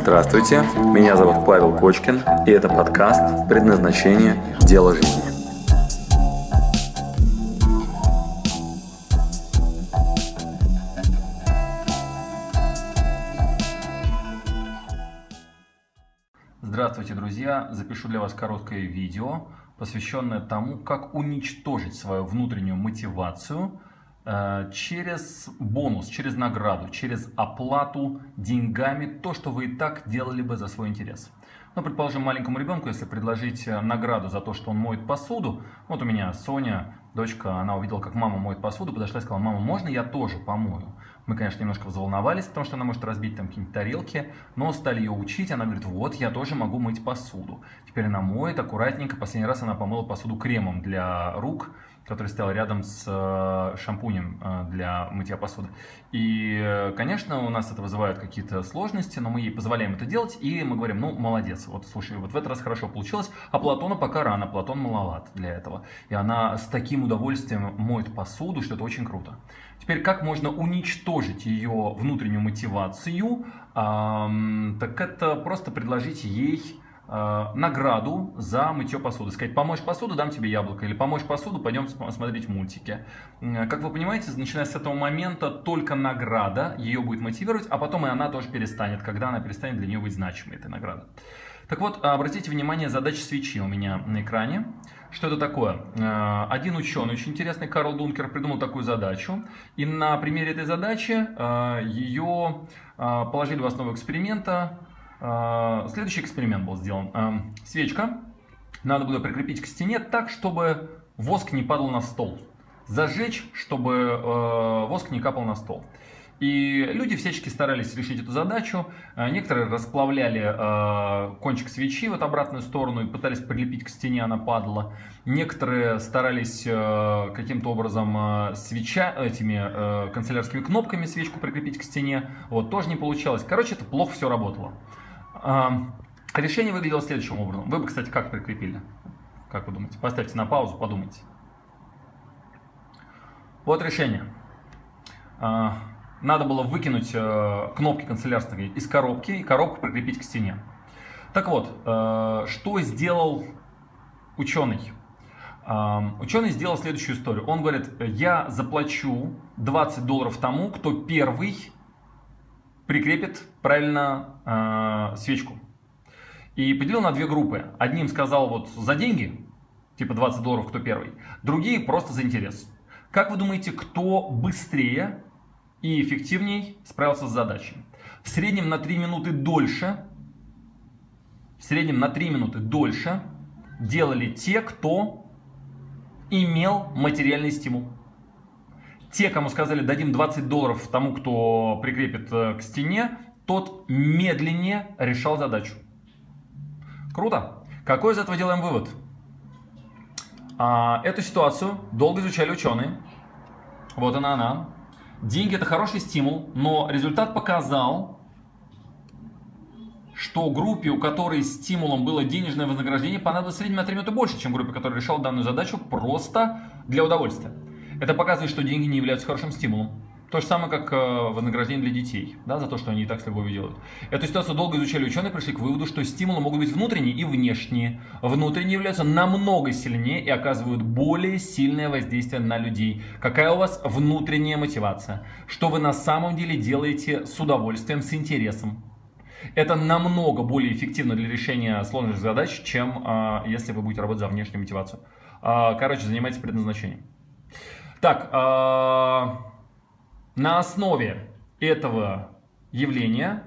Здравствуйте, меня зовут Павел Кочкин, и это подкаст «Предназначение. Дело жизни». Здравствуйте, друзья! Запишу для вас короткое видео, посвященное тому, как уничтожить свою внутреннюю мотивацию – через бонус, через награду, через оплату деньгами, то, что вы и так делали бы за свой интерес. Ну, предположим, маленькому ребенку, если предложить э, награду за то, что он моет посуду, вот у меня Соня, дочка, она увидела, как мама моет посуду, подошла и сказала, мама, можно я тоже помою? Мы, конечно, немножко взволновались, потому что она может разбить там какие-нибудь тарелки, но стали ее учить, она говорит, вот, я тоже могу мыть посуду. Теперь она моет аккуратненько, последний раз она помыла посуду кремом для рук, который стоял рядом с э, шампунем э, для мытья посуды. И, конечно, у нас это вызывает какие-то сложности, но мы ей позволяем это делать, и мы говорим, ну, молодец, вот, слушай, вот в этот раз хорошо получилось, а Платона пока рано, Платон маловат для этого. И она с таким удовольствием моет посуду, что это очень круто. Теперь, как можно уничтожить ее внутреннюю мотивацию? Эм, так это просто предложить ей Э, награду за мытье посуды. Сказать, помочь посуду, дам тебе яблоко. Или помочь посуду, пойдем смотреть мультики. Как вы понимаете, начиная с этого момента только награда ее будет мотивировать, а потом и она тоже перестанет, когда она перестанет для нее быть значимой, эта награда. Так вот, обратите внимание, задача свечи у меня на экране. Что это такое? Э, один ученый, очень интересный, Карл Дункер, придумал такую задачу. И на примере этой задачи э, ее положили в основу эксперимента следующий эксперимент был сделан. Свечка надо было прикрепить к стене так, чтобы воск не падал на стол. Зажечь, чтобы э, воск не капал на стол. И люди всячески старались решить эту задачу. А, некоторые расплавляли э, кончик свечи в обратную сторону и пытались прилепить к стене, она падала. Некоторые старались э, каким-то образом э, свеча, этими э, канцелярскими кнопками свечку прикрепить к стене. Вот, тоже не получалось. Короче, это плохо все работало. Решение выглядело следующим образом. Вы бы, кстати, как прикрепили? Как вы думаете? Поставьте на паузу, подумайте. Вот решение. Надо было выкинуть э, кнопки канцелярские из коробки и коробку прикрепить к стене. Так вот, э, что сделал ученый? Ученый сделал следующую историю. Он говорит, я заплачу 20 долларов тому, кто первый прикрепит правильно э, свечку. И поделил на две группы. Одним сказал вот за деньги, типа 20 долларов, кто первый. Другие просто за интерес. Как вы думаете, кто быстрее и эффективнее справился с задачей? В среднем на 3 минуты дольше, в среднем на 3 минуты дольше делали те, кто имел материальный стимул. Те, кому сказали, дадим 20 долларов тому, кто прикрепит э, к стене, тот медленнее решал задачу. Круто. Какой из этого делаем вывод? А, эту ситуацию долго изучали ученые. Вот она она. Деньги это хороший стимул, но результат показал, что группе, у которой стимулом было денежное вознаграждение, понадобилось в среднем на 3 минуты больше, чем группе, которая решала данную задачу просто для удовольствия. Это показывает, что деньги не являются хорошим стимулом. То же самое, как э, вознаграждение для детей, да, за то, что они и так с любовью делают. Эту ситуацию долго изучали ученые, пришли к выводу, что стимулы могут быть внутренние и внешние. Внутренние являются намного сильнее и оказывают более сильное воздействие на людей. Какая у вас внутренняя мотивация? Что вы на самом деле делаете с удовольствием, с интересом? Это намного более эффективно для решения сложных задач, чем э, если вы будете работать за внешнюю мотивацию. Э, короче, занимайтесь предназначением. Так, э, на основе этого явления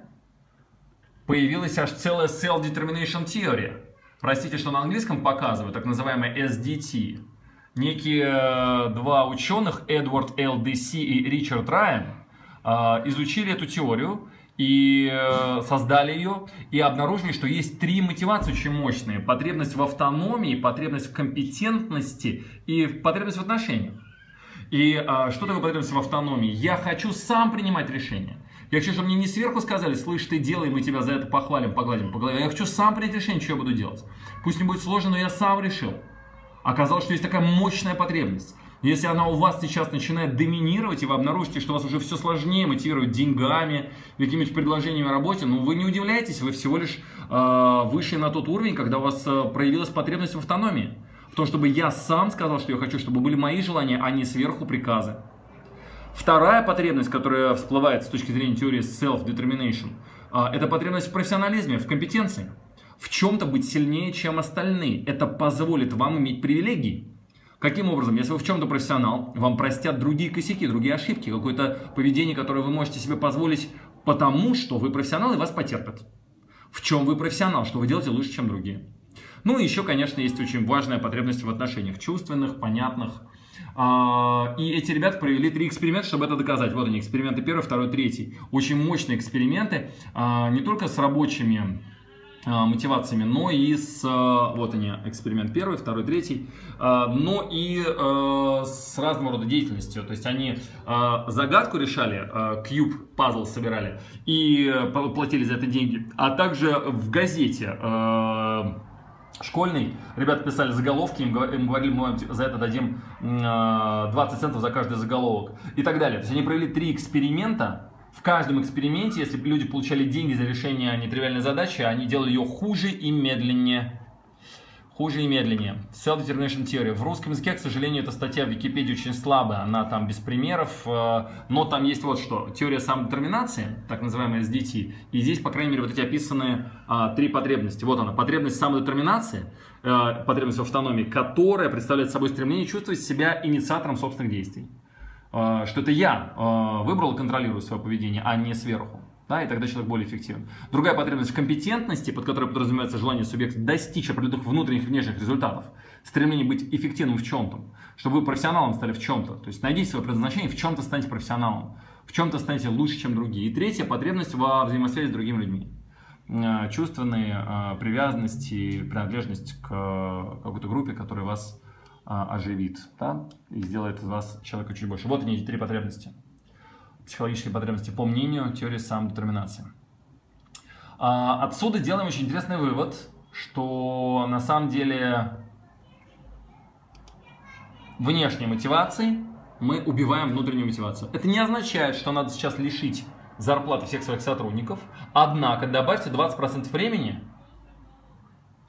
появилась аж целая Self-Determination Theory. Простите, что на английском показываю, так называемая SDT. Некие э, два ученых, Эдвард ЛДС и Ричард Райан, э, изучили эту теорию и э, создали ее, и обнаружили, что есть три мотивации очень мощные. Потребность в автономии, потребность в компетентности и потребность в отношениях. И а, что такое потребность в автономии? Я хочу сам принимать решения. Я хочу, чтобы мне не сверху сказали, слышь, ты делай, мы тебя за это похвалим, погладим по голове. Я хочу сам принять решение, что я буду делать. Пусть не будет сложно, но я сам решил. Оказалось, что есть такая мощная потребность. Если она у вас сейчас начинает доминировать, и вы обнаружите, что вас уже все сложнее мотивировать деньгами, какими-нибудь предложениями о работе, ну вы не удивляйтесь, вы всего лишь э, вышли на тот уровень, когда у вас э, проявилась потребность в автономии. В том, чтобы я сам сказал, что я хочу, чтобы были мои желания, а не сверху приказы. Вторая потребность, которая всплывает с точки зрения теории self-determination, э, это потребность в профессионализме, в компетенции. В чем-то быть сильнее, чем остальные. Это позволит вам иметь привилегии. Каким образом? Если вы в чем-то профессионал, вам простят другие косяки, другие ошибки, какое-то поведение, которое вы можете себе позволить, потому что вы профессионал и вас потерпят. В чем вы профессионал, что вы делаете лучше, чем другие. Ну и еще, конечно, есть очень важная потребность в отношениях, чувственных, понятных. А, и эти ребята провели три эксперимента, чтобы это доказать. Вот они, эксперименты первый, второй, третий. Очень мощные эксперименты, а, не только с рабочими а, мотивациями, но и с, вот они, эксперимент первый, второй, третий, но и с разного рода деятельностью. То есть они загадку решали, кьюб, пазл собирали и платили за это деньги, а также в газете школьный, ребята писали заголовки, им говорили, мы за это дадим 20 центов за каждый заголовок и так далее. То есть они провели три эксперимента, в каждом эксперименте, если люди получали деньги за решение нетривиальной задачи, они делали ее хуже и медленнее. Хуже и медленнее. Self-determination theory. В русском языке, к сожалению, эта статья в Википедии очень слабая, она там без примеров, э, но там есть вот что. Теория самодетерминации, так называемая SDT, и здесь, по крайней мере, вот эти описаны а, три потребности. Вот она, потребность самодетерминации, а, потребность в автономии, которая представляет собой стремление чувствовать себя инициатором собственных действий. Э, что это я э, выбрал и контролирую свое поведение, а не сверху. Да, и тогда человек более эффективен. Другая потребность в компетентности, под которой подразумевается желание субъекта достичь определенных внутренних и внешних результатов. Стремление быть эффективным в чем-то. Чтобы вы профессионалом стали в чем-то. То есть найдите свое предназначение, в чем-то станете профессионалом. В чем-то станете лучше, чем другие. И третья потребность во взаимосвязи с другими людьми. Э, чувственные привязанности, принадлежность к какой-то группе, которая вас оживит, да, и сделает из вас человека чуть больше. Вот они, три потребности. Психологические потребности по мнению теории самодетерминации. А, отсюда делаем очень интересный вывод, что на самом деле внешней мотивации мы убиваем внутреннюю мотивацию. Это не означает, что надо сейчас лишить зарплаты всех своих сотрудников, однако добавьте 20% времени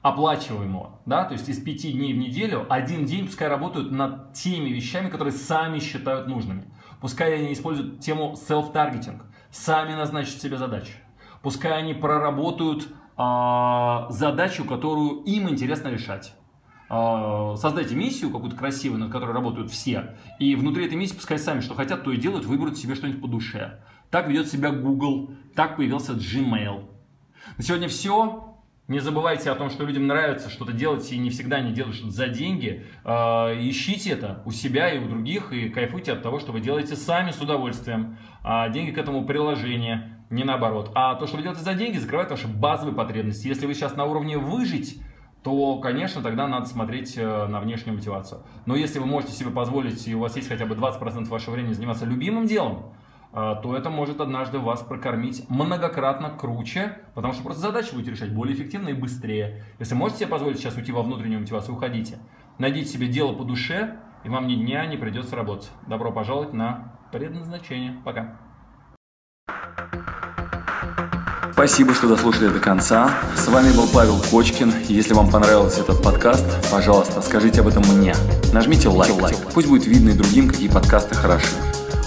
оплачиваемого, да, то есть из пяти дней в неделю, один день пускай работают над теми вещами, которые сами считают нужными. Пускай они используют тему self-targeting, сами назначат себе задачи. Пускай они проработают э, задачу, которую им интересно решать. Э, создайте миссию какую-то красивую, над которой работают все, и внутри этой миссии пускай сами что хотят, то и делают, выберут себе что-нибудь по душе. Так ведет себя Google, так появился Gmail. На сегодня все. Не забывайте о том, что людям нравится что-то делать, и не всегда они делают что-то за деньги. А, ищите это у себя и у других, и кайфуйте от того, что вы делаете сами с удовольствием. А деньги к этому приложение, не наоборот. А то, что вы делаете за деньги, закрывает ваши базовые потребности. Если вы сейчас на уровне выжить, то, конечно, тогда надо смотреть э, на внешнюю мотивацию. Но если вы можете себе позволить, и у вас есть хотя бы 20% вашего времени заниматься любимым делом, то это может однажды вас прокормить многократно круче, потому что просто задачи будете решать более эффективно и быстрее. Если можете себе позволить сейчас уйти во внутреннюю мотивацию, уходите. Найдите себе дело по душе, и вам ни дня не придется работать. Добро пожаловать на предназначение. Пока. Спасибо, что дослушали до конца. С вами был Павел Кочкин. Если вам понравился этот подкаст, пожалуйста, скажите об этом мне. Нажмите лайк. Пусть будет видно и другим, какие подкасты хороши.